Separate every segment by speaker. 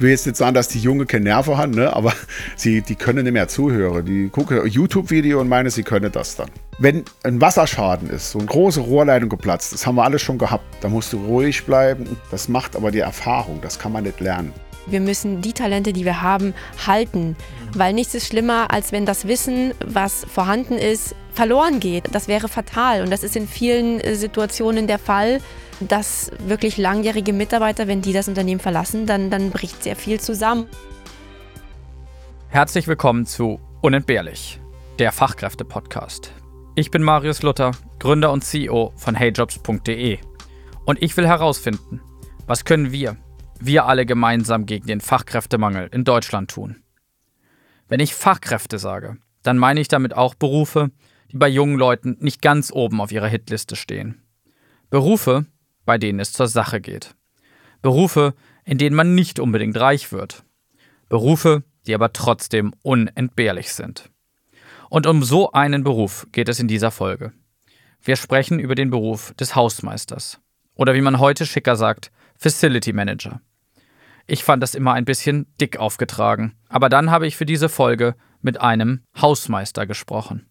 Speaker 1: Ich will jetzt nicht sagen, dass die Junge keine Nerven haben, ne? aber sie, die können nicht mehr zuhören. Die gucken YouTube-Video und meinen, sie können das dann. Wenn ein Wasserschaden ist, so eine große Rohrleitung geplatzt, das haben wir alles schon gehabt, da musst du ruhig bleiben. Das macht aber die Erfahrung, das kann man nicht lernen.
Speaker 2: Wir müssen die Talente, die wir haben, halten, weil nichts ist schlimmer, als wenn das Wissen, was vorhanden ist, verloren geht. Das wäre fatal und das ist in vielen äh, Situationen der Fall, dass wirklich langjährige Mitarbeiter, wenn die das Unternehmen verlassen, dann, dann bricht sehr viel zusammen.
Speaker 3: Herzlich willkommen zu Unentbehrlich, der Fachkräfte-Podcast. Ich bin Marius Luther, Gründer und CEO von heyjobs.de und ich will herausfinden, was können wir, wir alle gemeinsam gegen den Fachkräftemangel in Deutschland tun. Wenn ich Fachkräfte sage, dann meine ich damit auch Berufe, die bei jungen Leuten nicht ganz oben auf ihrer Hitliste stehen. Berufe, bei denen es zur Sache geht. Berufe, in denen man nicht unbedingt reich wird. Berufe, die aber trotzdem unentbehrlich sind. Und um so einen Beruf geht es in dieser Folge. Wir sprechen über den Beruf des Hausmeisters. Oder wie man heute schicker sagt, Facility Manager. Ich fand das immer ein bisschen dick aufgetragen. Aber dann habe ich für diese Folge mit einem Hausmeister gesprochen.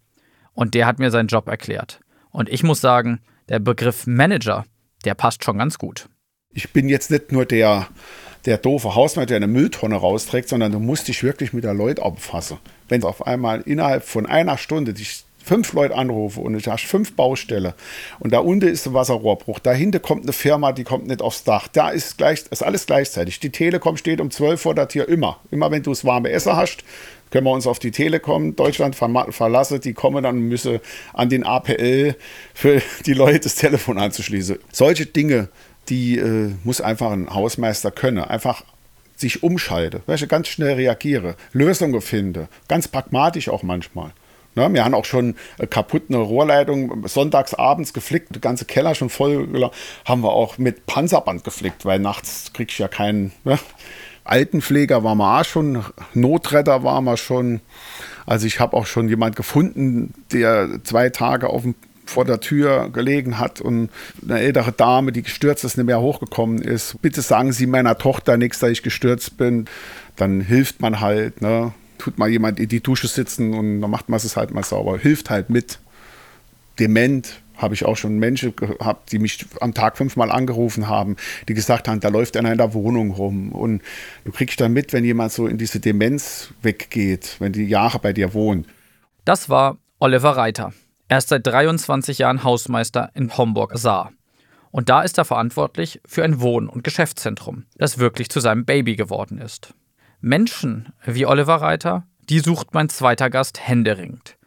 Speaker 3: Und der hat mir seinen Job erklärt. Und ich muss sagen, der Begriff Manager, der passt schon ganz gut.
Speaker 1: Ich bin jetzt nicht nur der, der doofe Hausmeister, der eine Mülltonne rausträgt, sondern du musst dich wirklich mit der Leute abfassen. Wenn auf einmal innerhalb von einer Stunde dich fünf Leute anrufe und du hast fünf Baustelle und da unten ist ein Wasserrohrbruch, dahinter kommt eine Firma, die kommt nicht aufs Dach, da ist, gleich, ist alles gleichzeitig. Die Telekom steht um 12 vor der Tür immer. Immer wenn du das warme Essen hast, können wir uns auf die Telekom Deutschland verlassen. Die kommen dann müssen an den APL für die Leute das Telefon anzuschließen. Solche Dinge, die äh, muss einfach ein Hausmeister können. Einfach sich umschalten, welche ganz schnell reagiere, Lösungen finde, ganz pragmatisch auch manchmal. Ne, wir haben auch schon kaputt eine Rohrleitung sonntags abends geflickt, der ganze Keller schon voll, haben wir auch mit Panzerband geflickt, weil nachts kriegst du ja keinen. Ne? Altenpfleger waren wir auch schon, Notretter waren wir schon. Also ich habe auch schon jemand gefunden, der zwei Tage auf dem vor der Tür gelegen hat und eine ältere Dame, die gestürzt ist, nicht mehr hochgekommen ist. Bitte sagen Sie meiner Tochter nichts, dass ich gestürzt bin. Dann hilft man halt. Ne? tut mal jemand in die Dusche sitzen und dann macht man es halt mal sauber. Hilft halt mit. Dement habe ich auch schon Menschen gehabt, die mich am Tag fünfmal angerufen haben, die gesagt haben, da läuft einer in der Wohnung rum. Und du kriegst dann mit, wenn jemand so in diese Demenz weggeht, wenn die Jahre bei dir wohnen.
Speaker 3: Das war Oliver Reiter. Er ist seit 23 Jahren Hausmeister in Homburg-Saar. Und da ist er verantwortlich für ein Wohn- und Geschäftszentrum, das wirklich zu seinem Baby geworden ist. Menschen wie Oliver Reiter, die sucht mein zweiter Gast händeringend.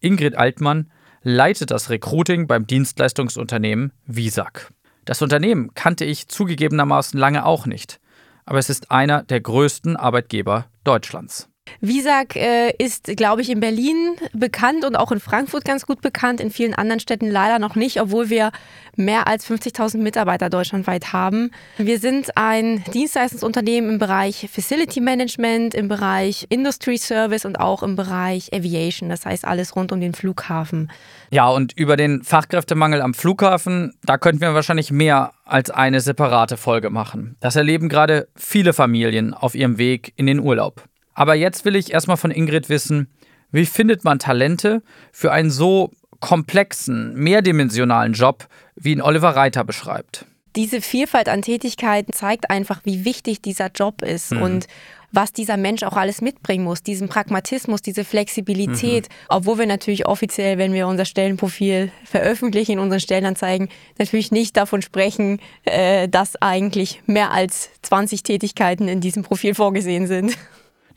Speaker 3: Ingrid Altmann leitet das Recruiting beim Dienstleistungsunternehmen Visag. Das Unternehmen kannte ich zugegebenermaßen lange auch nicht, aber es ist einer der größten Arbeitgeber Deutschlands.
Speaker 2: Visag äh, ist, glaube ich, in Berlin bekannt und auch in Frankfurt ganz gut bekannt, in vielen anderen Städten leider noch nicht, obwohl wir mehr als 50.000 Mitarbeiter deutschlandweit haben. Wir sind ein Dienstleistungsunternehmen im Bereich Facility Management, im Bereich Industry Service und auch im Bereich Aviation, das heißt alles rund um den Flughafen.
Speaker 3: Ja, und über den Fachkräftemangel am Flughafen, da könnten wir wahrscheinlich mehr als eine separate Folge machen. Das erleben gerade viele Familien auf ihrem Weg in den Urlaub. Aber jetzt will ich erstmal von Ingrid wissen, wie findet man Talente für einen so komplexen, mehrdimensionalen Job, wie ihn Oliver Reiter beschreibt?
Speaker 2: Diese Vielfalt an Tätigkeiten zeigt einfach, wie wichtig dieser Job ist mhm. und was dieser Mensch auch alles mitbringen muss, diesen Pragmatismus, diese Flexibilität, mhm. obwohl wir natürlich offiziell, wenn wir unser Stellenprofil veröffentlichen in unseren Stellenanzeigen, natürlich nicht davon sprechen, äh, dass eigentlich mehr als 20 Tätigkeiten in diesem Profil vorgesehen sind.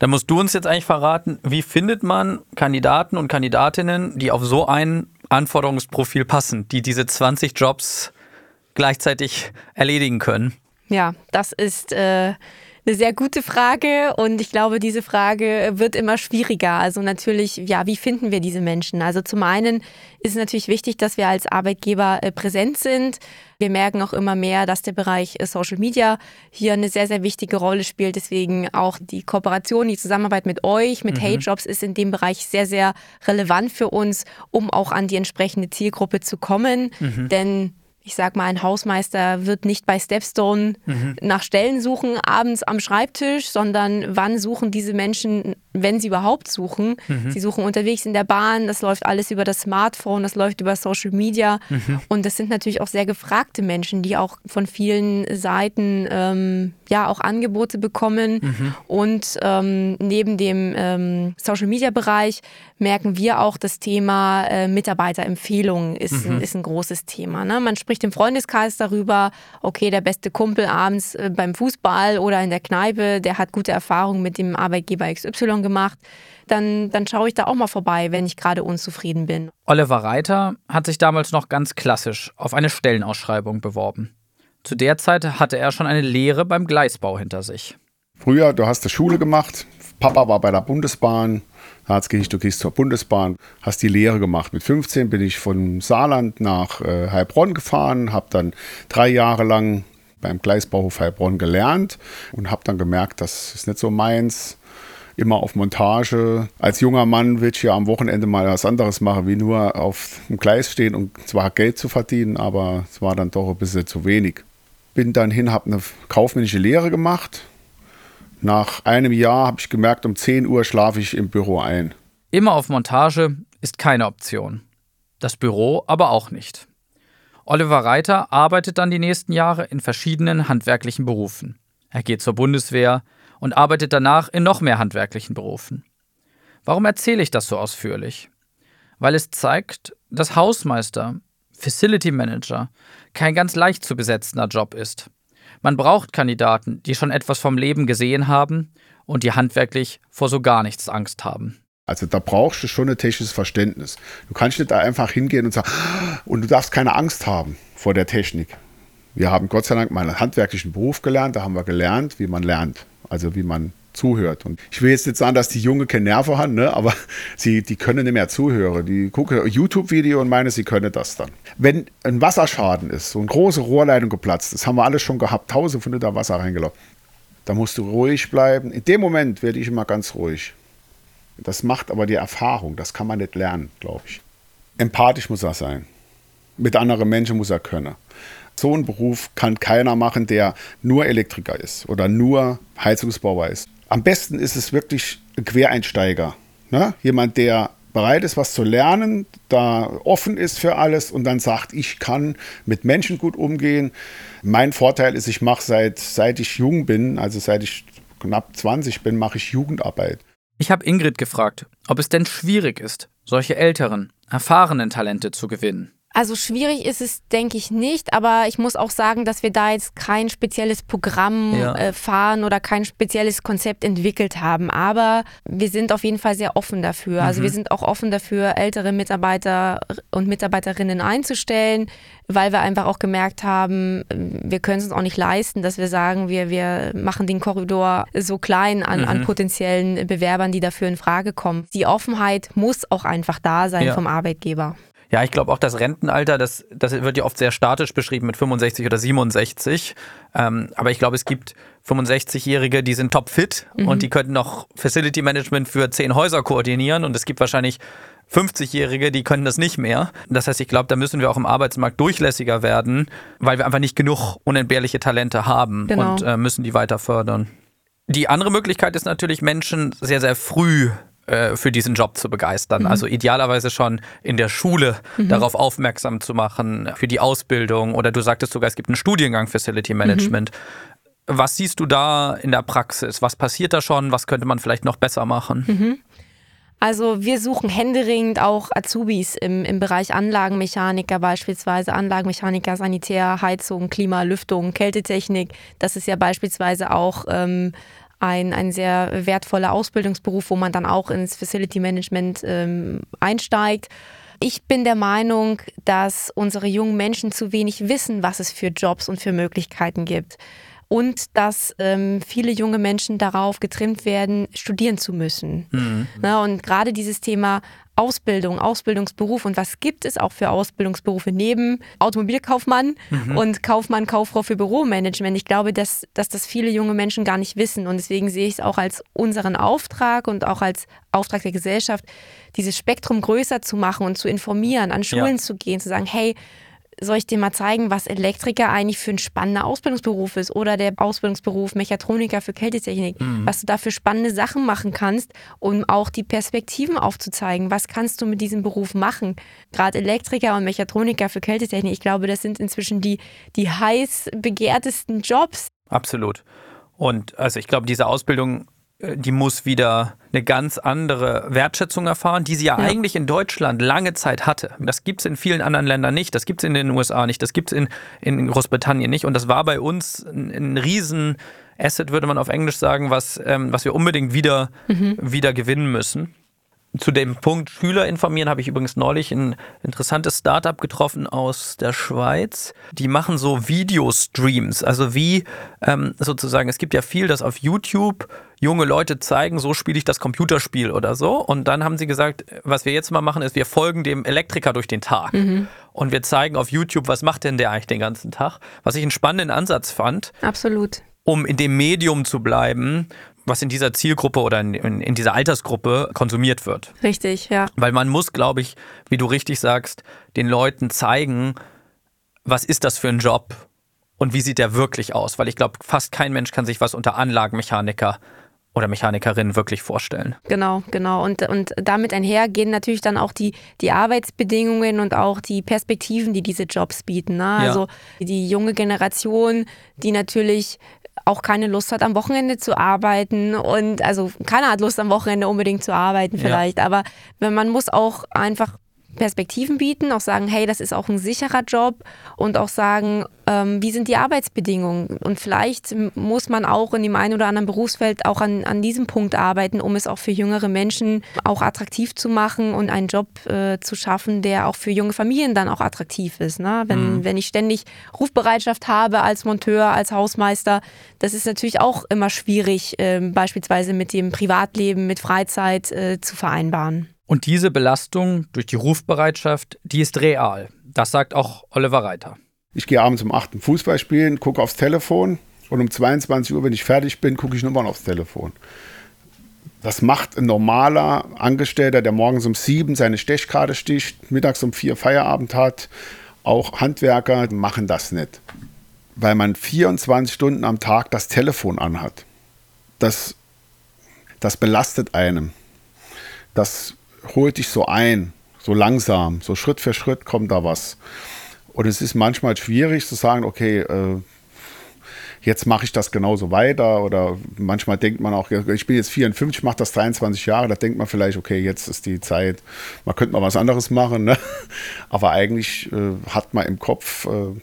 Speaker 3: Da musst du uns jetzt eigentlich verraten, wie findet man Kandidaten und Kandidatinnen, die auf so ein Anforderungsprofil passen, die diese 20 Jobs gleichzeitig erledigen können?
Speaker 2: Ja, das ist äh, eine sehr gute Frage und ich glaube, diese Frage wird immer schwieriger. Also natürlich, ja, wie finden wir diese Menschen? Also zum einen ist es natürlich wichtig, dass wir als Arbeitgeber äh, präsent sind. Wir merken auch immer mehr, dass der Bereich äh, Social Media hier eine sehr, sehr wichtige Rolle spielt. Deswegen auch die Kooperation, die Zusammenarbeit mit euch, mit mhm. Hey Jobs ist in dem Bereich sehr, sehr relevant für uns, um auch an die entsprechende Zielgruppe zu kommen. Mhm. Denn ich sag mal, ein Hausmeister wird nicht bei Stepstone mhm. nach Stellen suchen, abends am Schreibtisch, sondern wann suchen diese Menschen, wenn sie überhaupt suchen. Mhm. Sie suchen unterwegs in der Bahn, das läuft alles über das Smartphone, das läuft über Social Media. Mhm. Und das sind natürlich auch sehr gefragte Menschen, die auch von vielen Seiten ähm, ja auch Angebote bekommen. Mhm. Und ähm, neben dem ähm, Social Media Bereich merken wir auch, das Thema äh, Mitarbeiterempfehlungen ist, mhm. ist ein großes Thema. Ne? Man spricht im Freundeskreis darüber, okay, der beste Kumpel abends äh, beim Fußball oder in der Kneipe, der hat gute Erfahrungen mit dem Arbeitgeber XY gemacht. Dann, dann schaue ich da auch mal vorbei, wenn ich gerade unzufrieden bin.
Speaker 3: Oliver Reiter hat sich damals noch ganz klassisch auf eine Stellenausschreibung beworben. Zu der Zeit hatte er schon eine Lehre beim Gleisbau hinter sich.
Speaker 1: Früher, du hast die Schule gemacht, Papa war bei der Bundesbahn, Harzgehich, du gehst zur Bundesbahn, hast die Lehre gemacht. Mit 15 bin ich von Saarland nach äh, Heilbronn gefahren, habe dann drei Jahre lang beim Gleisbauhof Heilbronn gelernt und habe dann gemerkt, das ist nicht so meins. Immer auf Montage. Als junger Mann will ich ja am Wochenende mal was anderes machen, wie nur auf dem Gleis stehen und zwar Geld zu verdienen, aber es war dann doch ein bisschen zu wenig. Bin dann hin, habe eine kaufmännische Lehre gemacht, nach einem Jahr habe ich gemerkt, um 10 Uhr schlafe ich im Büro ein.
Speaker 3: Immer auf Montage ist keine Option. Das Büro aber auch nicht. Oliver Reiter arbeitet dann die nächsten Jahre in verschiedenen handwerklichen Berufen. Er geht zur Bundeswehr und arbeitet danach in noch mehr handwerklichen Berufen. Warum erzähle ich das so ausführlich? Weil es zeigt, dass Hausmeister, Facility Manager kein ganz leicht zu besetzender Job ist. Man braucht Kandidaten, die schon etwas vom Leben gesehen haben und die handwerklich vor so gar nichts Angst haben.
Speaker 1: Also da brauchst du schon ein technisches Verständnis. Du kannst nicht da einfach hingehen und sagen, und du darfst keine Angst haben vor der Technik. Wir haben Gott sei Dank mal einen handwerklichen Beruf gelernt, da haben wir gelernt, wie man lernt. Also wie man zuhört. Und ich will jetzt nicht sagen, dass die Junge keine Nerven haben, ne? aber sie, die können nicht mehr zuhören. Die gucken YouTube-Video und meinen, sie können das dann. Wenn ein Wasserschaden ist, so eine große Rohrleitung geplatzt, das haben wir alles schon gehabt, tausend von Liter Wasser reingelaufen, da musst du ruhig bleiben. In dem Moment werde ich immer ganz ruhig. Das macht aber die Erfahrung, das kann man nicht lernen, glaube ich. Empathisch muss er sein. Mit anderen Menschen muss er können. So einen Beruf kann keiner machen, der nur Elektriker ist oder nur Heizungsbauer ist am besten ist es wirklich ein Quereinsteiger. Ne? Jemand, der bereit ist, was zu lernen, da offen ist für alles und dann sagt, ich kann mit Menschen gut umgehen. Mein Vorteil ist, ich mache seit, seit ich jung bin, also seit ich knapp 20 bin, mache ich Jugendarbeit.
Speaker 3: Ich habe Ingrid gefragt, ob es denn schwierig ist, solche älteren, erfahrenen Talente zu gewinnen.
Speaker 2: Also schwierig ist es, denke ich nicht, aber ich muss auch sagen, dass wir da jetzt kein spezielles Programm ja. äh, fahren oder kein spezielles Konzept entwickelt haben. Aber wir sind auf jeden Fall sehr offen dafür. Mhm. Also wir sind auch offen dafür, ältere Mitarbeiter und Mitarbeiterinnen einzustellen, weil wir einfach auch gemerkt haben, wir können es uns auch nicht leisten, dass wir sagen, wir, wir machen den Korridor so klein an, mhm. an potenziellen Bewerbern, die dafür in Frage kommen. Die Offenheit muss auch einfach da sein ja. vom Arbeitgeber.
Speaker 3: Ja, ich glaube auch das Rentenalter, das, das wird ja oft sehr statisch beschrieben mit 65 oder 67. Ähm, aber ich glaube, es gibt 65-Jährige, die sind topfit mhm. und die könnten noch Facility Management für zehn Häuser koordinieren. Und es gibt wahrscheinlich 50-Jährige, die können das nicht mehr. Das heißt, ich glaube, da müssen wir auch im Arbeitsmarkt durchlässiger werden, weil wir einfach nicht genug unentbehrliche Talente haben genau. und äh, müssen die weiter fördern. Die andere Möglichkeit ist natürlich, Menschen sehr, sehr früh äh, für diesen Job zu begeistern. Mhm. Also idealerweise schon in der Schule mhm. darauf aufmerksam zu machen, für die Ausbildung oder du sagtest sogar, es gibt einen Studiengang Facility Management. Mhm. Was siehst du da in der Praxis? Was passiert da schon? Was könnte man vielleicht noch besser machen?
Speaker 2: Mhm. Also wir suchen händeringend auch Azubis im, im Bereich Anlagenmechaniker beispielsweise, Anlagenmechaniker, Sanitär, Heizung, Klima, Lüftung, Kältetechnik. Das ist ja beispielsweise auch ähm, ein, ein sehr wertvoller Ausbildungsberuf, wo man dann auch ins Facility Management ähm, einsteigt. Ich bin der Meinung, dass unsere jungen Menschen zu wenig wissen, was es für Jobs und für Möglichkeiten gibt. Und dass ähm, viele junge Menschen darauf getrimmt werden, studieren zu müssen. Mhm. Na, und gerade dieses Thema Ausbildung, Ausbildungsberuf und was gibt es auch für Ausbildungsberufe neben Automobilkaufmann mhm. und Kaufmann, Kauffrau für Büromanagement. Ich glaube, dass, dass das viele junge Menschen gar nicht wissen und deswegen sehe ich es auch als unseren Auftrag und auch als Auftrag der Gesellschaft, dieses Spektrum größer zu machen und zu informieren, an Schulen ja. zu gehen, zu sagen, hey, soll ich dir mal zeigen, was Elektriker eigentlich für ein spannender Ausbildungsberuf ist oder der Ausbildungsberuf Mechatroniker für Kältetechnik, mhm. was du da für spannende Sachen machen kannst, um auch die Perspektiven aufzuzeigen. Was kannst du mit diesem Beruf machen? Gerade Elektriker und Mechatroniker für Kältetechnik, ich glaube, das sind inzwischen die, die heiß begehrtesten Jobs.
Speaker 3: Absolut. Und also ich glaube, diese Ausbildung die muss wieder eine ganz andere Wertschätzung erfahren, die sie ja, ja. eigentlich in Deutschland lange Zeit hatte. Das gibt es in vielen anderen Ländern nicht, das gibt es in den USA nicht, das gibt es in, in Großbritannien nicht. Und das war bei uns ein, ein riesen Asset, würde man auf Englisch sagen, was, ähm, was wir unbedingt wieder, mhm. wieder gewinnen müssen. Zu dem Punkt Schüler informieren habe ich übrigens neulich ein interessantes Startup getroffen aus der Schweiz. Die machen so Videostreams, also wie ähm, sozusagen, es gibt ja viel, das auf YouTube junge Leute zeigen, so spiele ich das Computerspiel oder so. Und dann haben sie gesagt, was wir jetzt mal machen, ist, wir folgen dem Elektriker durch den Tag. Mhm. Und wir zeigen auf YouTube, was macht denn der eigentlich den ganzen Tag? Was ich einen spannenden Ansatz fand.
Speaker 2: Absolut
Speaker 3: um in dem Medium zu bleiben, was in dieser Zielgruppe oder in, in, dieser Altersgruppe konsumiert wird.
Speaker 2: Richtig, ja.
Speaker 3: Weil man muss, glaube ich, wie du richtig sagst, den Leuten zeigen, was ist das für ein Job und wie sieht der wirklich aus. Weil ich glaube, fast kein Mensch kann sich was unter Anlagenmechaniker oder Mechanikerin wirklich vorstellen.
Speaker 2: Genau, genau. Und, und damit einher gehen natürlich dann auch die, die Arbeitsbedingungen und auch die Perspektiven, die diese Jobs bieten. Ne? Ja. Also die junge Generation, die natürlich auch keine Lust hat, am Wochenende zu arbeiten. Und also keiner hat Lust, am Wochenende unbedingt zu arbeiten vielleicht. Ja. Aber man muss auch einfach Perspektiven bieten, auch sagen, hey, das ist auch ein sicherer Job und auch sagen, ähm, wie sind die Arbeitsbedingungen? Und vielleicht muss man auch in dem einen oder anderen Berufsfeld auch an, an diesem Punkt arbeiten, um es auch für jüngere Menschen auch attraktiv zu machen und einen Job äh, zu schaffen, der auch für junge Familien dann auch attraktiv ist. Ne? Wenn, mhm. wenn ich ständig Rufbereitschaft habe als Monteur, als Hausmeister, das ist natürlich auch immer schwierig, äh, beispielsweise mit dem Privatleben, mit Freizeit äh, zu vereinbaren.
Speaker 3: Und diese Belastung durch die Rufbereitschaft, die ist real. Das sagt auch Oliver Reiter.
Speaker 1: Ich gehe abends um 8 Uhr Fußball spielen, gucke aufs Telefon und um 22 Uhr, wenn ich fertig bin, gucke ich nochmal aufs Telefon. Das macht ein normaler Angestellter, der morgens um 7 seine Stechkarte sticht, mittags um 4 Feierabend hat. Auch Handwerker machen das nicht, weil man 24 Stunden am Tag das Telefon anhat. Das, das belastet einem. Das holt dich so ein, so langsam, so Schritt für Schritt kommt da was. Und es ist manchmal schwierig zu sagen, okay, äh, jetzt mache ich das genauso weiter. Oder manchmal denkt man auch, ich bin jetzt 54, mache das 23 Jahre, da denkt man vielleicht, okay, jetzt ist die Zeit, man könnte mal was anderes machen. Ne? Aber eigentlich äh, hat man im Kopf äh,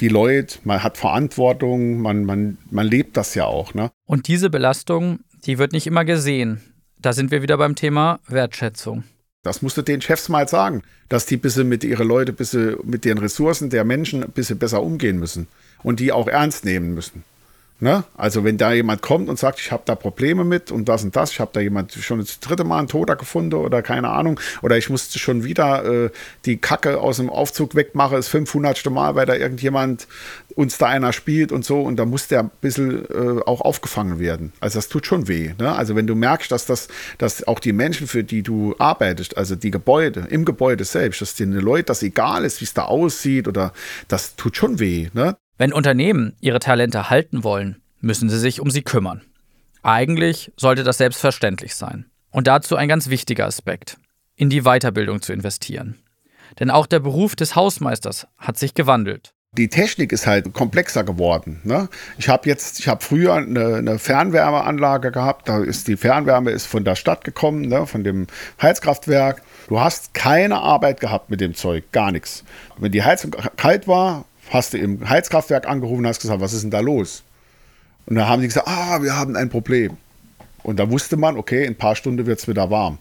Speaker 1: die Leute, man hat Verantwortung, man, man, man lebt das ja auch. Ne?
Speaker 3: Und diese Belastung, die wird nicht immer gesehen. Da sind wir wieder beim Thema Wertschätzung.
Speaker 1: Das musst du den Chefs mal sagen, dass die bisschen mit ihren Leuten, bisschen mit den Ressourcen der Menschen ein bisschen besser umgehen müssen und die auch ernst nehmen müssen. Ne? Also wenn da jemand kommt und sagt, ich habe da Probleme mit und das und das, ich habe da jemand schon das dritte Mal einen Toter gefunden oder keine Ahnung, oder ich musste schon wieder äh, die Kacke aus dem Aufzug wegmachen, das 500. Mal, weil da irgendjemand uns da einer spielt und so und da muss der ein bisschen äh, auch aufgefangen werden. Also das tut schon weh. Ne? Also wenn du merkst, dass das, dass auch die Menschen, für die du arbeitest, also die Gebäude, im Gebäude selbst, dass den Leuten das egal ist, wie es da aussieht oder das tut schon weh. Ne?
Speaker 3: Wenn Unternehmen ihre Talente halten wollen, müssen sie sich um sie kümmern. Eigentlich sollte das selbstverständlich sein. Und dazu ein ganz wichtiger Aspekt, in die Weiterbildung zu investieren. Denn auch der Beruf des Hausmeisters hat sich gewandelt.
Speaker 1: Die Technik ist halt komplexer geworden. Ne? Ich habe jetzt, ich habe früher eine, eine, Fernwärmeanlage gehabt. Da ist die Fernwärme ist von der Stadt gekommen, ne? von dem Heizkraftwerk. Du hast keine Arbeit gehabt mit dem Zeug, gar nichts. Wenn die Heizung kalt war, hast du im Heizkraftwerk angerufen und hast gesagt, was ist denn da los? Und dann haben die gesagt, ah, wir haben ein Problem. Und da wusste man, okay, in ein paar Stunden wird es wieder warm.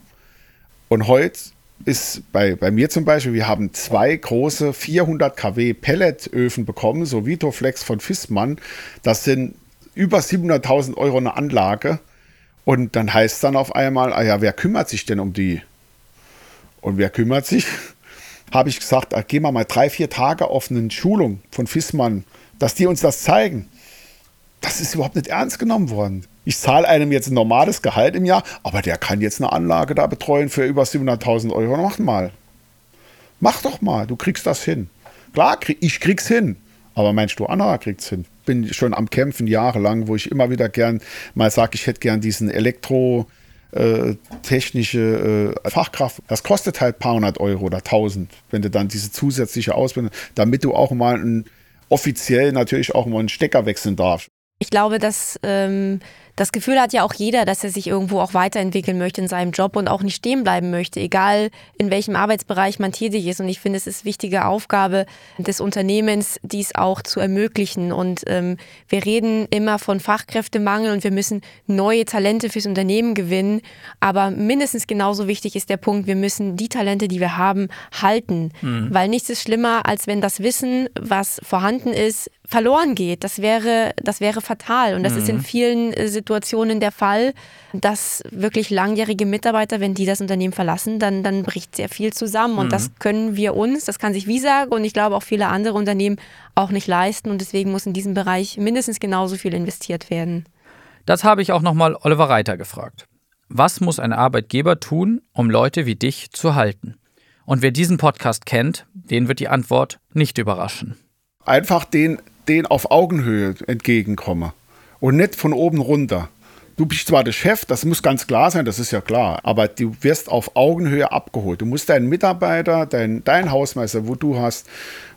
Speaker 1: Und heute ist bei, bei mir zum Beispiel, wir haben zwei große 400 kW Pelletöfen bekommen, so Vitoflex von Fissmann. Das sind über 700.000 Euro eine Anlage. Und dann heißt es dann auf einmal, ah ja, wer kümmert sich denn um die? Und wer kümmert sich? Habe ich gesagt, ah, gehen wir mal drei, vier Tage auf eine Schulung von Fissmann, dass die uns das zeigen. Das ist überhaupt nicht ernst genommen worden. Ich zahle einem jetzt ein normales Gehalt im Jahr, aber der kann jetzt eine Anlage da betreuen für über 700.000 Euro. Mach mal. Mach doch mal, du kriegst das hin. Klar, ich krieg's hin. Aber meinst du, Anna kriegt's hin? Bin schon am Kämpfen jahrelang, wo ich immer wieder gern mal sage, ich hätte gern diesen Elektro- äh, technische äh, Fachkraft, das kostet halt ein paar hundert Euro oder tausend, wenn du dann diese zusätzliche Ausbildung, damit du auch mal ein, offiziell natürlich auch mal einen Stecker wechseln darfst.
Speaker 2: Ich glaube, dass ähm, das Gefühl hat ja auch jeder, dass er sich irgendwo auch weiterentwickeln möchte in seinem Job und auch nicht stehen bleiben möchte, egal in welchem Arbeitsbereich man tätig ist. Und ich finde, es ist wichtige Aufgabe des Unternehmens, dies auch zu ermöglichen. Und ähm, wir reden immer von Fachkräftemangel und wir müssen neue Talente fürs Unternehmen gewinnen. Aber mindestens genauso wichtig ist der Punkt, wir müssen die Talente, die wir haben, halten. Mhm. Weil nichts ist schlimmer, als wenn das Wissen, was vorhanden ist, verloren geht. Das wäre, das wäre fatal. Und das mhm. ist in mhm. vielen äh, Situationen der Fall, dass wirklich langjährige Mitarbeiter, wenn die das Unternehmen verlassen, dann, dann bricht sehr viel zusammen. Und mhm. das können wir uns, das kann sich Visa und ich glaube auch viele andere Unternehmen auch nicht leisten. Und deswegen muss in diesem Bereich mindestens genauso viel investiert werden.
Speaker 3: Das habe ich auch nochmal Oliver Reiter gefragt. Was muss ein Arbeitgeber tun, um Leute wie dich zu halten? Und wer diesen Podcast kennt, den wird die Antwort nicht überraschen.
Speaker 1: Einfach den denen auf Augenhöhe entgegenkomme und nicht von oben runter. Du bist zwar der Chef, das muss ganz klar sein, das ist ja klar, aber du wirst auf Augenhöhe abgeholt. Du musst deinen Mitarbeiter, deinen dein Hausmeister, wo du hast,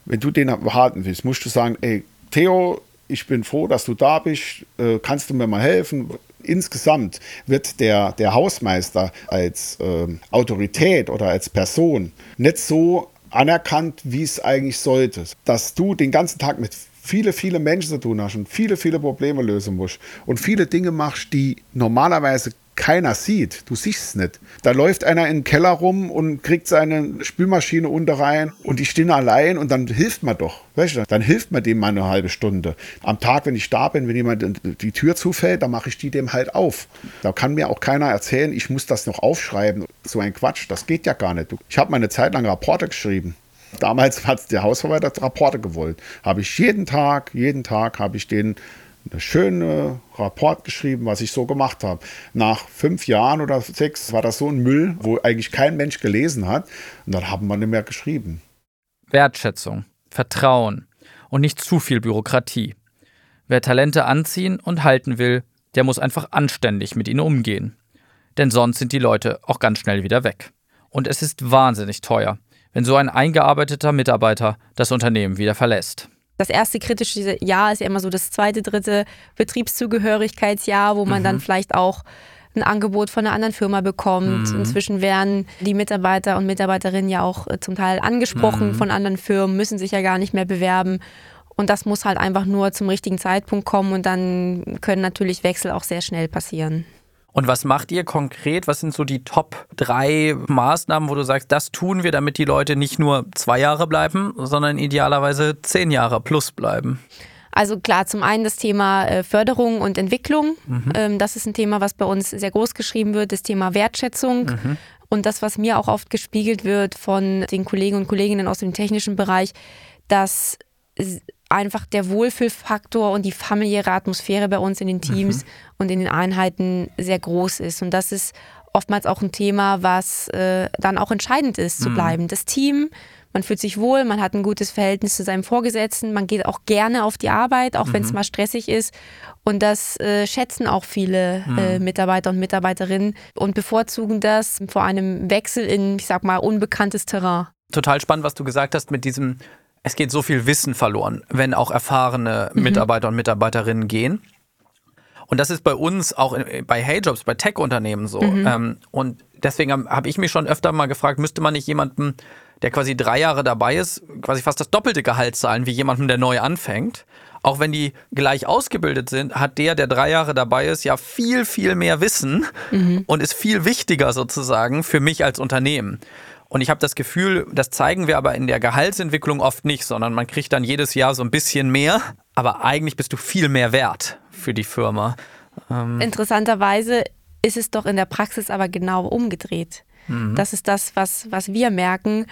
Speaker 1: wenn du den behalten willst, musst du sagen, ey, Theo, ich bin froh, dass du da bist, äh, kannst du mir mal helfen? Insgesamt wird der, der Hausmeister als äh, Autorität oder als Person nicht so anerkannt, wie es eigentlich sollte. Dass du den ganzen Tag mit viele, viele Menschen zu tun hast und viele, viele Probleme lösen musst und viele Dinge machst, die normalerweise keiner sieht. Du siehst es nicht. Da läuft einer in den Keller rum und kriegt seine Spülmaschine unter rein und die stehen allein und dann hilft man doch. Weißt du, dann hilft man dem mal eine halbe Stunde. Am Tag, wenn ich da bin, wenn jemand die Tür zufällt, dann mache ich die dem halt auf. Da kann mir auch keiner erzählen, ich muss das noch aufschreiben. So ein Quatsch, das geht ja gar nicht. Ich habe mal eine Zeit lang Rapporte geschrieben. Damals hat der Hausverwalter Rapporte gewollt. Habe ich jeden Tag, jeden Tag habe ich den eine schöne Rapport geschrieben, was ich so gemacht habe. Nach fünf Jahren oder sechs war das so ein Müll, wo eigentlich kein Mensch gelesen hat. Und dann haben wir nicht mehr geschrieben.
Speaker 3: Wertschätzung, Vertrauen und nicht zu viel Bürokratie. Wer Talente anziehen und halten will, der muss einfach anständig mit ihnen umgehen. Denn sonst sind die Leute auch ganz schnell wieder weg. Und es ist wahnsinnig teuer, wenn so ein eingearbeiteter Mitarbeiter das Unternehmen wieder verlässt.
Speaker 2: Das erste kritische Jahr ist ja immer so das zweite, dritte Betriebszugehörigkeitsjahr, wo man mhm. dann vielleicht auch ein Angebot von einer anderen Firma bekommt. Mhm. Inzwischen werden die Mitarbeiter und Mitarbeiterinnen ja auch äh, zum Teil angesprochen mhm. von anderen Firmen, müssen sich ja gar nicht mehr bewerben. Und das muss halt einfach nur zum richtigen Zeitpunkt kommen und dann können natürlich Wechsel auch sehr schnell passieren.
Speaker 3: Und was macht ihr konkret? Was sind so die Top drei Maßnahmen, wo du sagst, das tun wir, damit die Leute nicht nur zwei Jahre bleiben, sondern idealerweise zehn Jahre plus bleiben?
Speaker 2: Also klar, zum einen das Thema äh, Förderung und Entwicklung. Mhm. Ähm, das ist ein Thema, was bei uns sehr groß geschrieben wird, das Thema Wertschätzung. Mhm. Und das, was mir auch oft gespiegelt wird von den Kollegen und Kolleginnen aus dem technischen Bereich, dass einfach der Wohlfühlfaktor und die familiäre Atmosphäre bei uns in den Teams mhm. und in den Einheiten sehr groß ist. Und das ist oftmals auch ein Thema, was äh, dann auch entscheidend ist, zu mhm. bleiben. Das Team, man fühlt sich wohl, man hat ein gutes Verhältnis zu seinem Vorgesetzten, man geht auch gerne auf die Arbeit, auch mhm. wenn es mal stressig ist. Und das äh, schätzen auch viele äh, mhm. Mitarbeiter und Mitarbeiterinnen und bevorzugen das vor einem Wechsel in, ich sag mal, unbekanntes Terrain.
Speaker 3: Total spannend, was du gesagt hast mit diesem es geht so viel Wissen verloren, wenn auch erfahrene mhm. Mitarbeiter und Mitarbeiterinnen gehen. Und das ist bei uns auch bei Heyjobs, bei Tech-Unternehmen so. Mhm. Ähm, und deswegen habe ich mich schon öfter mal gefragt, müsste man nicht jemanden, der quasi drei Jahre dabei ist, quasi fast das doppelte Gehalt zahlen wie jemandem, der neu anfängt? Auch wenn die gleich ausgebildet sind, hat der, der drei Jahre dabei ist, ja viel, viel mehr Wissen mhm. und ist viel wichtiger sozusagen für mich als Unternehmen. Und ich habe das Gefühl, das zeigen wir aber in der Gehaltsentwicklung oft nicht, sondern man kriegt dann jedes Jahr so ein bisschen mehr, aber eigentlich bist du viel mehr wert für die Firma.
Speaker 2: Ähm Interessanterweise ist es doch in der Praxis aber genau umgedreht. Mhm. Das ist das, was, was wir merken,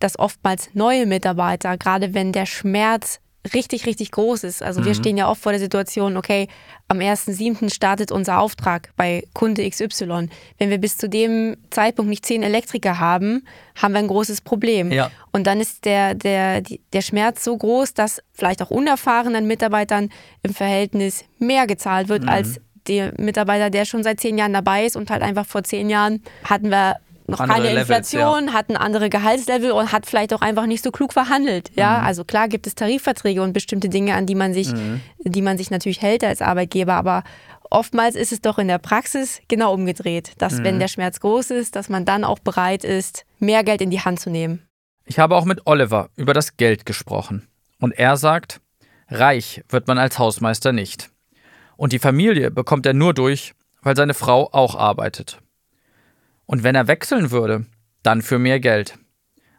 Speaker 2: dass oftmals neue Mitarbeiter, gerade wenn der Schmerz richtig, richtig groß ist. Also mhm. wir stehen ja oft vor der Situation, okay, am 1.7. startet unser Auftrag bei Kunde XY. Wenn wir bis zu dem Zeitpunkt nicht zehn Elektriker haben, haben wir ein großes Problem. Ja. Und dann ist der, der, der Schmerz so groß, dass vielleicht auch unerfahrenen Mitarbeitern im Verhältnis mehr gezahlt wird mhm. als der Mitarbeiter, der schon seit zehn Jahren dabei ist und halt einfach vor zehn Jahren hatten wir noch andere keine Inflation, Levels, ja. hatten andere Gehaltslevel und hat vielleicht auch einfach nicht so klug verhandelt. Ja, mhm. also klar gibt es Tarifverträge und bestimmte Dinge, an die man sich, mhm. die man sich natürlich hält als Arbeitgeber, aber oftmals ist es doch in der Praxis genau umgedreht, dass mhm. wenn der Schmerz groß ist, dass man dann auch bereit ist, mehr Geld in die Hand zu nehmen.
Speaker 3: Ich habe auch mit Oliver über das Geld gesprochen und er sagt, reich wird man als Hausmeister nicht. Und die Familie bekommt er nur durch, weil seine Frau auch arbeitet. Und wenn er wechseln würde, dann für mehr Geld.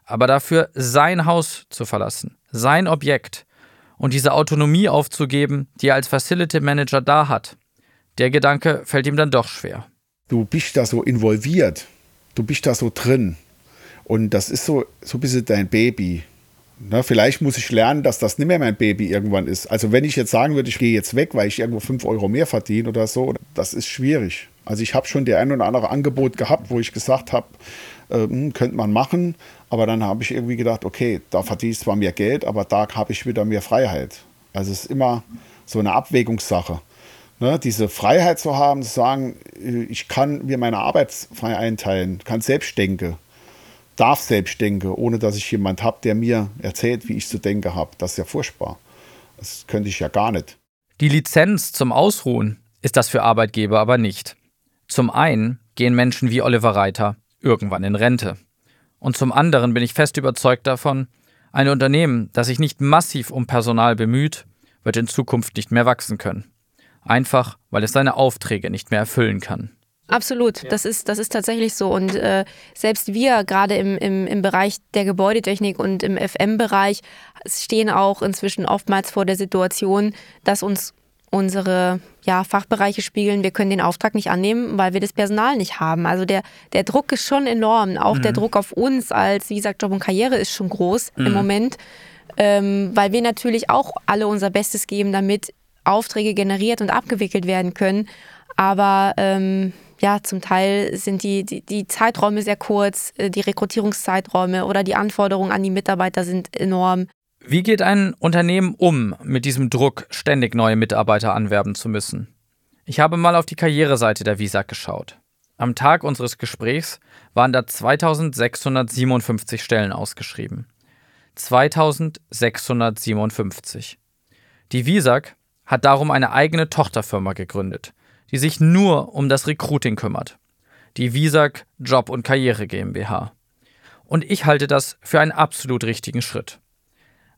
Speaker 3: Aber dafür sein Haus zu verlassen, sein Objekt und diese Autonomie aufzugeben, die er als Facility Manager da hat, der Gedanke fällt ihm dann doch schwer.
Speaker 1: Du bist da so involviert, du bist da so drin. Und das ist so, so ein bisschen dein Baby. Na, vielleicht muss ich lernen, dass das nicht mehr mein Baby irgendwann ist. Also wenn ich jetzt sagen würde, ich gehe jetzt weg, weil ich irgendwo 5 Euro mehr verdiene oder so, das ist schwierig. Also ich habe schon der ein oder andere Angebot gehabt, wo ich gesagt habe, äh, hm, könnte man machen. Aber dann habe ich irgendwie gedacht, okay, da verdiene ich zwar mehr Geld, aber da habe ich wieder mehr Freiheit. Also es ist immer so eine Abwägungssache. Ne, diese Freiheit zu haben, zu sagen, äh, ich kann mir meine Arbeit frei einteilen, kann selbst denken, darf selbst denken, ohne dass ich jemand habe, der mir erzählt, wie ich zu denken habe. Das ist ja furchtbar. Das könnte ich ja gar nicht.
Speaker 3: Die Lizenz zum Ausruhen ist das für Arbeitgeber aber nicht. Zum einen gehen Menschen wie Oliver Reiter irgendwann in Rente. Und zum anderen bin ich fest überzeugt davon, ein Unternehmen, das sich nicht massiv um Personal bemüht, wird in Zukunft nicht mehr wachsen können. Einfach, weil es seine Aufträge nicht mehr erfüllen kann.
Speaker 2: Absolut, das, ist, das ist tatsächlich so. Und äh, selbst wir, gerade im, im, im Bereich der Gebäudetechnik und im FM-Bereich, stehen auch inzwischen oftmals vor der Situation, dass uns unsere ja, Fachbereiche spiegeln, wir können den Auftrag nicht annehmen, weil wir das Personal nicht haben. Also der, der Druck ist schon enorm. Auch mhm. der Druck auf uns als, wie gesagt, Job und Karriere ist schon groß mhm. im Moment, ähm, weil wir natürlich auch alle unser Bestes geben, damit Aufträge generiert und abgewickelt werden können. Aber ähm, ja, zum Teil sind die, die, die Zeiträume sehr kurz, äh, die Rekrutierungszeiträume oder die Anforderungen an die Mitarbeiter sind enorm.
Speaker 3: Wie geht ein Unternehmen um mit diesem Druck, ständig neue Mitarbeiter anwerben zu müssen? Ich habe mal auf die Karriereseite der Visag geschaut. Am Tag unseres Gesprächs waren da 2657 Stellen ausgeschrieben. 2657. Die Visag hat darum eine eigene Tochterfirma gegründet, die sich nur um das Recruiting kümmert. Die Visag Job und Karriere GmbH. Und ich halte das für einen absolut richtigen Schritt.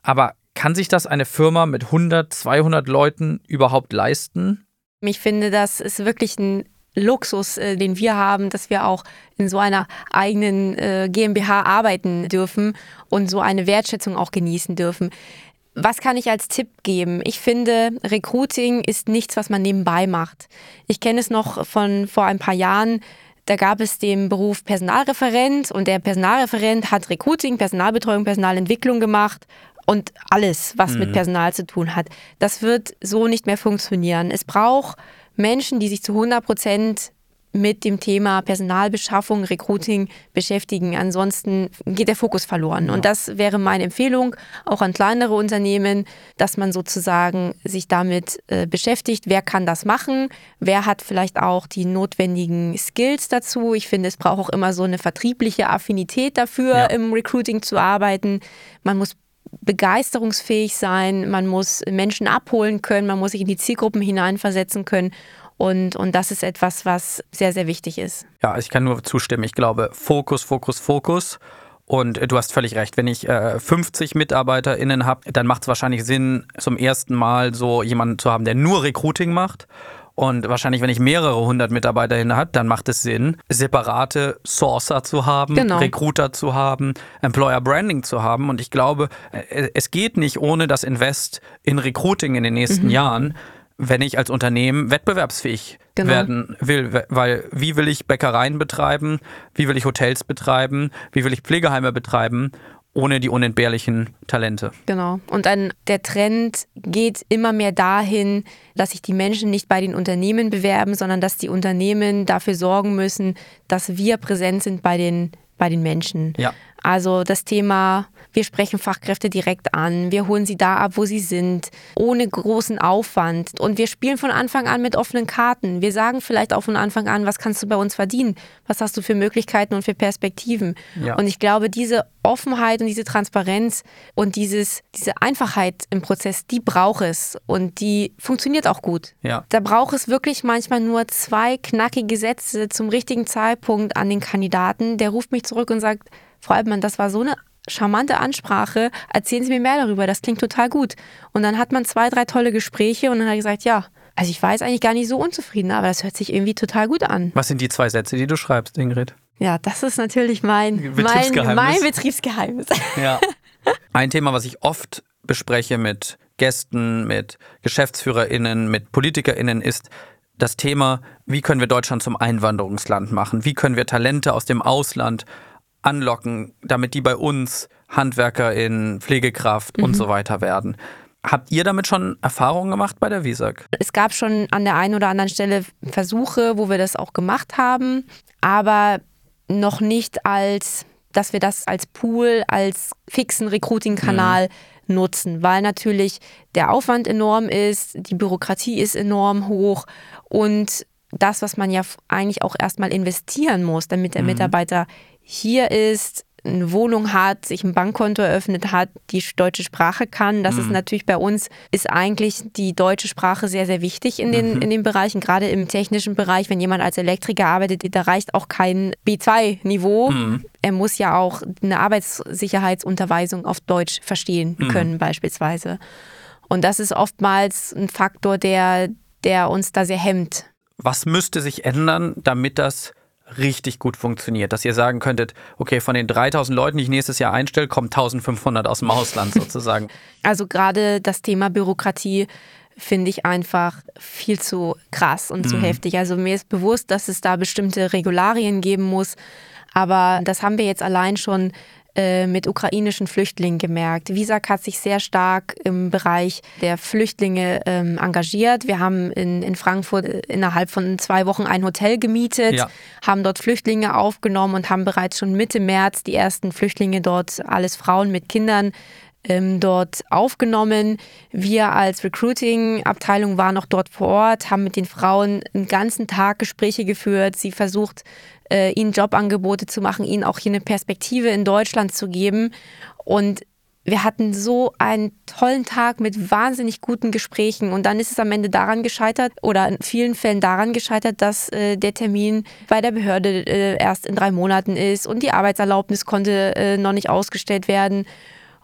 Speaker 3: Aber kann sich das eine Firma mit 100, 200 Leuten überhaupt leisten?
Speaker 2: Ich finde, das ist wirklich ein Luxus, äh, den wir haben, dass wir auch in so einer eigenen äh, GmbH arbeiten dürfen und so eine Wertschätzung auch genießen dürfen. Was kann ich als Tipp geben? Ich finde, Recruiting ist nichts, was man nebenbei macht. Ich kenne es noch von vor ein paar Jahren. Da gab es den Beruf Personalreferent und der Personalreferent hat Recruiting, Personalbetreuung, Personalentwicklung gemacht und alles, was mhm. mit Personal zu tun hat. Das wird so nicht mehr funktionieren. Es braucht Menschen, die sich zu 100 Prozent mit dem Thema Personalbeschaffung, Recruiting beschäftigen. Ansonsten geht der Fokus verloren. Und das wäre meine Empfehlung, auch an kleinere Unternehmen, dass man sozusagen sich damit äh, beschäftigt. Wer kann das machen? Wer hat vielleicht auch die notwendigen Skills dazu? Ich finde, es braucht auch immer so eine vertriebliche Affinität dafür, ja. im Recruiting zu arbeiten. Man muss begeisterungsfähig sein, man muss Menschen abholen können, man muss sich in die Zielgruppen hineinversetzen können. Und, und das ist etwas, was sehr, sehr wichtig ist.
Speaker 3: Ja, ich kann nur zustimmen. Ich glaube, Fokus, Fokus, Fokus. Und du hast völlig recht, wenn ich äh, 50 MitarbeiterInnen habe, dann macht es wahrscheinlich Sinn, zum ersten Mal so jemanden zu haben, der nur Recruiting macht. Und wahrscheinlich, wenn ich mehrere hundert MitarbeiterInnen habe, dann macht es Sinn, separate Sourcer zu haben, genau. Recruiter zu haben, Employer Branding zu haben. Und ich glaube, äh, es geht nicht ohne das Invest in Recruiting in den nächsten mhm. Jahren, wenn ich als Unternehmen wettbewerbsfähig genau. werden will. Weil wie will ich Bäckereien betreiben? Wie will ich Hotels betreiben? Wie will ich Pflegeheime betreiben?
Speaker 4: Ohne die unentbehrlichen Talente.
Speaker 2: Genau. Und dann der Trend geht immer mehr dahin, dass sich die Menschen nicht bei den Unternehmen bewerben, sondern dass die Unternehmen dafür sorgen müssen, dass wir präsent sind bei den, bei den Menschen.
Speaker 4: Ja.
Speaker 2: Also das Thema, wir sprechen Fachkräfte direkt an, wir holen sie da ab, wo sie sind, ohne großen Aufwand. Und wir spielen von Anfang an mit offenen Karten. Wir sagen vielleicht auch von Anfang an, was kannst du bei uns verdienen? Was hast du für Möglichkeiten und für Perspektiven?
Speaker 4: Ja.
Speaker 2: Und ich glaube, diese Offenheit und diese Transparenz und dieses, diese Einfachheit im Prozess, die braucht es und die funktioniert auch gut.
Speaker 4: Ja.
Speaker 2: Da braucht es wirklich manchmal nur zwei knackige Sätze zum richtigen Zeitpunkt an den Kandidaten. Der ruft mich zurück und sagt, Frau Altmann, das war so eine charmante Ansprache. Erzählen Sie mir mehr darüber, das klingt total gut. Und dann hat man zwei, drei tolle Gespräche und dann hat er gesagt, ja, also ich war jetzt eigentlich gar nicht so unzufrieden, aber das hört sich irgendwie total gut an.
Speaker 4: Was sind die zwei Sätze, die du schreibst, Ingrid?
Speaker 2: Ja, das ist natürlich mein
Speaker 4: Betriebsgeheimnis.
Speaker 2: Mein, mein Betriebsgeheimnis.
Speaker 4: Ja. Ein Thema, was ich oft bespreche mit Gästen, mit GeschäftsführerInnen, mit PolitikerInnen ist das Thema, wie können wir Deutschland zum Einwanderungsland machen? Wie können wir Talente aus dem Ausland anlocken, damit die bei uns HandwerkerInnen, Pflegekraft und so weiter werden? Habt ihr damit schon Erfahrungen gemacht bei der WISAG?
Speaker 2: Es gab schon an der einen oder anderen Stelle Versuche, wo wir das auch gemacht haben, aber noch nicht als, dass wir das als Pool, als fixen Recruiting-Kanal nutzen, weil natürlich der Aufwand enorm ist, die Bürokratie ist enorm hoch und das, was man ja eigentlich auch erstmal investieren muss, damit der Mitarbeiter hier ist, eine Wohnung hat, sich ein Bankkonto eröffnet hat, die deutsche Sprache kann. Das ist natürlich bei uns, ist eigentlich die deutsche Sprache sehr, sehr wichtig in den, in den Bereichen, gerade im technischen Bereich. Wenn jemand als Elektriker arbeitet, da reicht auch kein B2-Niveau. Er muss ja auch eine Arbeitssicherheitsunterweisung auf Deutsch verstehen können, beispielsweise. Und das ist oftmals ein Faktor, der, der uns da sehr hemmt.
Speaker 4: Was müsste sich ändern, damit das richtig gut funktioniert? Dass ihr sagen könntet, okay, von den 3000 Leuten, die ich nächstes Jahr einstelle, kommen 1500 aus dem Ausland sozusagen.
Speaker 2: Also gerade das Thema Bürokratie finde ich einfach viel zu krass und zu heftig. Also mir ist bewusst, dass es da bestimmte Regularien geben muss, aber das haben wir jetzt allein schon äh, mit ukrainischen Flüchtlingen gemerkt. Visag hat sich sehr stark im Bereich der Flüchtlinge ähm, engagiert. Wir haben in, in Frankfurt äh, innerhalb von zwei Wochen ein Hotel gemietet,
Speaker 4: Ja.
Speaker 2: haben dort Flüchtlinge aufgenommen und haben bereits schon Mitte März die ersten Flüchtlinge dort, alles Frauen mit Kindern, ähm, dort aufgenommen. Wir als Recruiting-Abteilung waren noch dort vor Ort, haben mit den Frauen einen ganzen Tag Gespräche geführt, sie versucht, äh, ihnen Jobangebote zu machen, ihnen auch hier eine Perspektive in Deutschland zu geben. Und wir hatten so einen tollen Tag mit wahnsinnig guten Gesprächen und dann ist es am Ende daran gescheitert oder in vielen Fällen daran gescheitert, dass äh, der Termin bei der Behörde äh, erst in drei Monaten ist und die Arbeitserlaubnis konnte äh, noch nicht ausgestellt werden,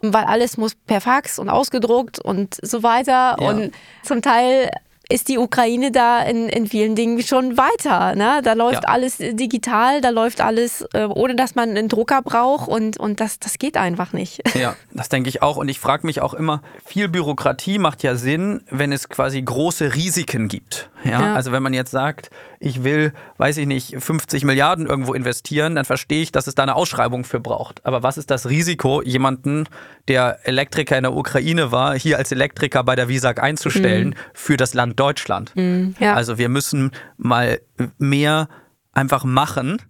Speaker 2: weil alles muss per Fax und ausgedruckt und so weiter
Speaker 4: Ja.
Speaker 2: und zum Teil ist die Ukraine da in, in vielen Dingen schon weiter. Ne? Da läuft
Speaker 4: Ja.
Speaker 2: alles digital, da läuft alles, äh, ohne dass man einen Drucker braucht und, und das, das geht einfach nicht.
Speaker 4: Ja, das denke ich auch. Und ich frage mich auch immer, viel Bürokratie macht ja Sinn, wenn es quasi große Risiken gibt. Ja?
Speaker 2: Ja.
Speaker 4: Also wenn man jetzt sagt, ich will, weiß ich nicht, 50 Milliarden irgendwo investieren, dann verstehe ich, dass es da eine Ausschreibung für braucht. Aber was ist das Risiko, jemanden, der Elektriker in der Ukraine war, hier als Elektriker bei der Visag einzustellen für das Land Deutschland?
Speaker 2: Ja.
Speaker 4: Also wir müssen mal mehr einfach machen.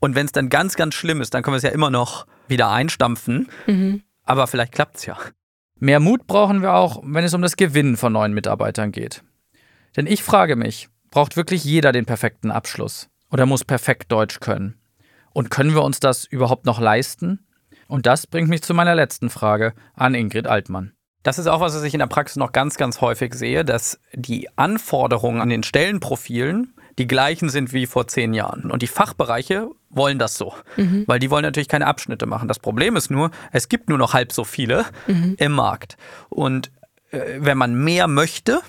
Speaker 4: Und wenn es dann ganz, ganz schlimm ist, dann können wir es ja immer noch wieder einstampfen. Aber vielleicht klappt es ja. Mehr Mut brauchen wir auch, wenn es um das Gewinnen von neuen Mitarbeitern geht. Denn ich frage mich, braucht wirklich jeder den perfekten Abschluss? Oder muss perfekt Deutsch können? Und können wir uns das überhaupt noch leisten? Und das bringt mich zu meiner letzten Frage an Ingrid Altmann. Das ist auch was, was ich in der Praxis noch ganz, ganz häufig sehe, dass die Anforderungen an den Stellenprofilen die gleichen sind wie vor zehn Jahren. Und die Fachbereiche wollen das so, weil die wollen natürlich keine Abschnitte machen. Das Problem ist nur, es gibt nur noch halb so viele im Markt. Und äh, wenn man mehr möchte,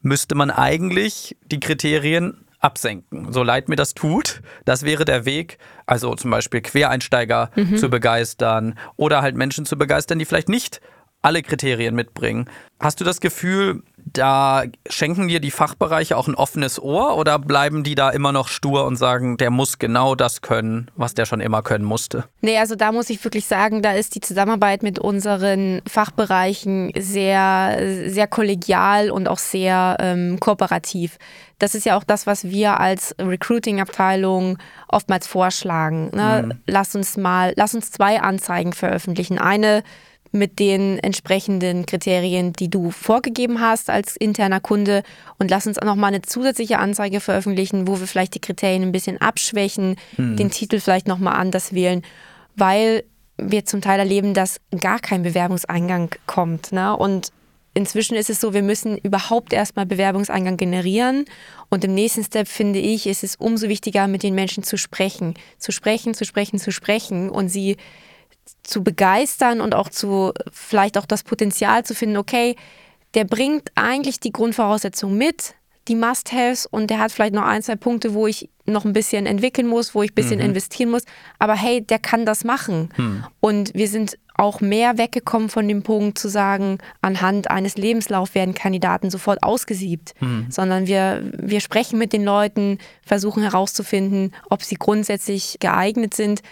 Speaker 4: müsste man eigentlich die Kriterien absenken. So leid mir das tut, das wäre der Weg, also zum Beispiel Quereinsteiger zu begeistern oder halt Menschen zu begeistern, die vielleicht nicht alle Kriterien mitbringen. Hast du das Gefühl,
Speaker 3: da schenken dir die Fachbereiche auch ein offenes Ohr oder bleiben die da immer noch stur und sagen, der muss genau das können, was der schon immer können musste?
Speaker 2: Nee, also da muss ich wirklich sagen, da ist die Zusammenarbeit mit unseren Fachbereichen sehr, sehr kollegial und auch sehr ähm, kooperativ. Das ist ja auch das, was wir als Recruiting-Abteilung oftmals vorschlagen. Ne? Mhm. Lass uns mal, lass uns zwei Anzeigen veröffentlichen. Eine mit den entsprechenden Kriterien, die du vorgegeben hast als interner Kunde und lass uns auch noch mal eine zusätzliche Anzeige veröffentlichen, wo wir vielleicht die Kriterien ein bisschen abschwächen, hm. den Titel vielleicht noch mal anders wählen, weil wir zum Teil erleben, dass gar kein Bewerbungseingang kommt. Ne? Und inzwischen ist es so, wir müssen überhaupt erstmal Bewerbungseingang generieren. Und im nächsten Step finde ich, ist es umso wichtiger, mit den Menschen zu sprechen. Zu sprechen, zu sprechen, zu sprechen und sie zu begeistern und auch zu vielleicht auch das Potenzial zu finden, okay, der bringt eigentlich die Grundvoraussetzungen mit, die Must-Haves und der hat vielleicht noch ein, zwei Punkte, wo ich noch ein bisschen entwickeln muss, wo ich ein bisschen mhm. investieren muss. Aber hey, der kann das machen. Mhm. Und wir sind auch mehr weggekommen von dem Punkt zu sagen, anhand eines Lebenslaufs werden Kandidaten sofort ausgesiebt, mhm. sondern wir, wir sprechen mit den Leuten, versuchen herauszufinden, ob sie grundsätzlich geeignet sind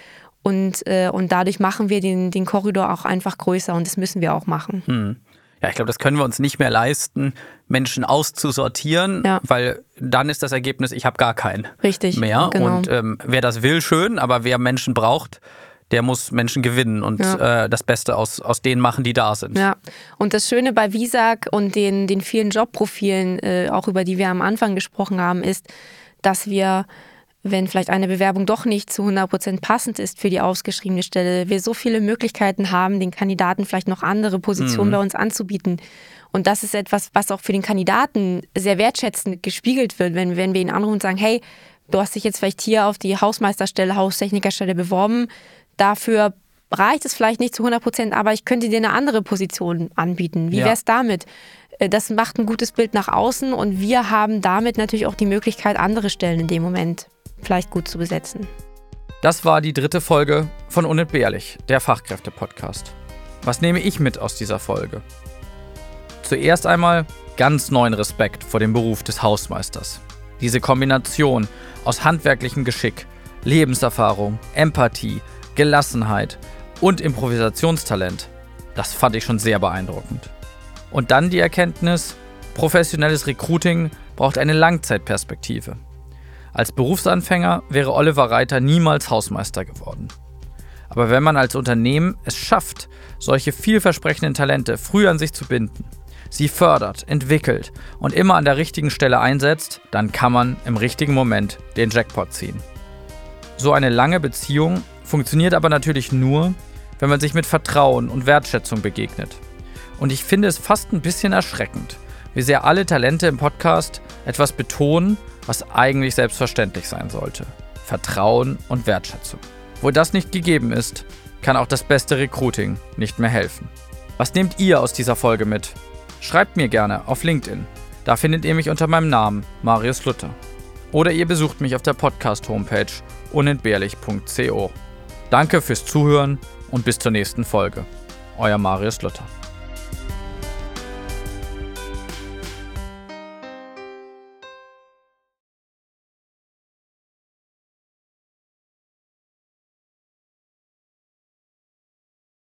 Speaker 2: und, äh, und dadurch machen wir den, den Korridor auch einfach größer und das müssen wir auch machen. Hm.
Speaker 3: Ja, ich glaube, das können wir uns nicht mehr leisten, Menschen auszusortieren, ja. weil dann ist das Ergebnis, ich habe gar keinen
Speaker 2: Richtig,
Speaker 3: mehr. Genau. Und ähm, wer das will, schön, aber wer Menschen braucht, der muss Menschen gewinnen und ja. äh, das Beste aus, aus denen machen, die da sind.
Speaker 2: Ja, und das Schöne bei Visag und den, den vielen Jobprofilen, äh, auch über die wir am Anfang gesprochen haben, ist, dass wir wenn vielleicht eine Bewerbung doch nicht zu 100 Prozent passend ist für die ausgeschriebene Stelle, wir so viele Möglichkeiten haben, den Kandidaten vielleicht noch andere Positionen mhm. bei uns anzubieten. Und das ist etwas, was auch für den Kandidaten sehr wertschätzend gespiegelt wird, wenn, wenn wir ihn anrufen und sagen, hey, du hast dich jetzt vielleicht hier auf die Hausmeisterstelle, Haustechnikerstelle beworben, dafür reicht es vielleicht nicht zu 100 Prozent, aber ich könnte dir eine andere Position anbieten. Wie ja. wäre es damit? Äh, das macht ein gutes Bild nach außen und wir haben damit natürlich auch die Möglichkeit, andere Stellen in dem Moment vielleicht gut zu besetzen.
Speaker 3: Das war die dritte Folge von Unentbehrlich, der Fachkräfte-Podcast. Was nehme ich mit aus dieser Folge? Zuerst einmal ganz neuen Respekt vor dem Beruf des Hausmeisters. Diese Kombination aus handwerklichem Geschick, Lebenserfahrung, Empathie, Gelassenheit und Improvisationstalent, das fand ich schon sehr beeindruckend. Und dann die Erkenntnis, professionelles Recruiting braucht eine Langzeitperspektive. Als Berufsanfänger wäre Oliver Reiter niemals Hausmeister geworden. Aber wenn man als Unternehmen es schafft, solche vielversprechenden Talente früh an sich zu binden, sie fördert, entwickelt und immer an der richtigen Stelle einsetzt, dann kann man im richtigen Moment den Jackpot ziehen. So eine lange Beziehung funktioniert aber natürlich nur, wenn man sich mit Vertrauen und Wertschätzung begegnet. Und ich finde es fast ein bisschen erschreckend, wie sehr alle Talente im Podcast etwas betonen was eigentlich selbstverständlich sein sollte. Vertrauen und Wertschätzung. Wo das nicht gegeben ist, kann auch das beste Recruiting nicht mehr helfen. Was nehmt ihr aus dieser Folge mit? Schreibt mir gerne auf LinkedIn. Da findet ihr mich unter meinem Namen, Marius Luther. Oder ihr besucht mich auf der Podcast-Homepage unentbehrlich.co. Danke fürs Zuhören und bis zur nächsten Folge. Euer Marius Luther.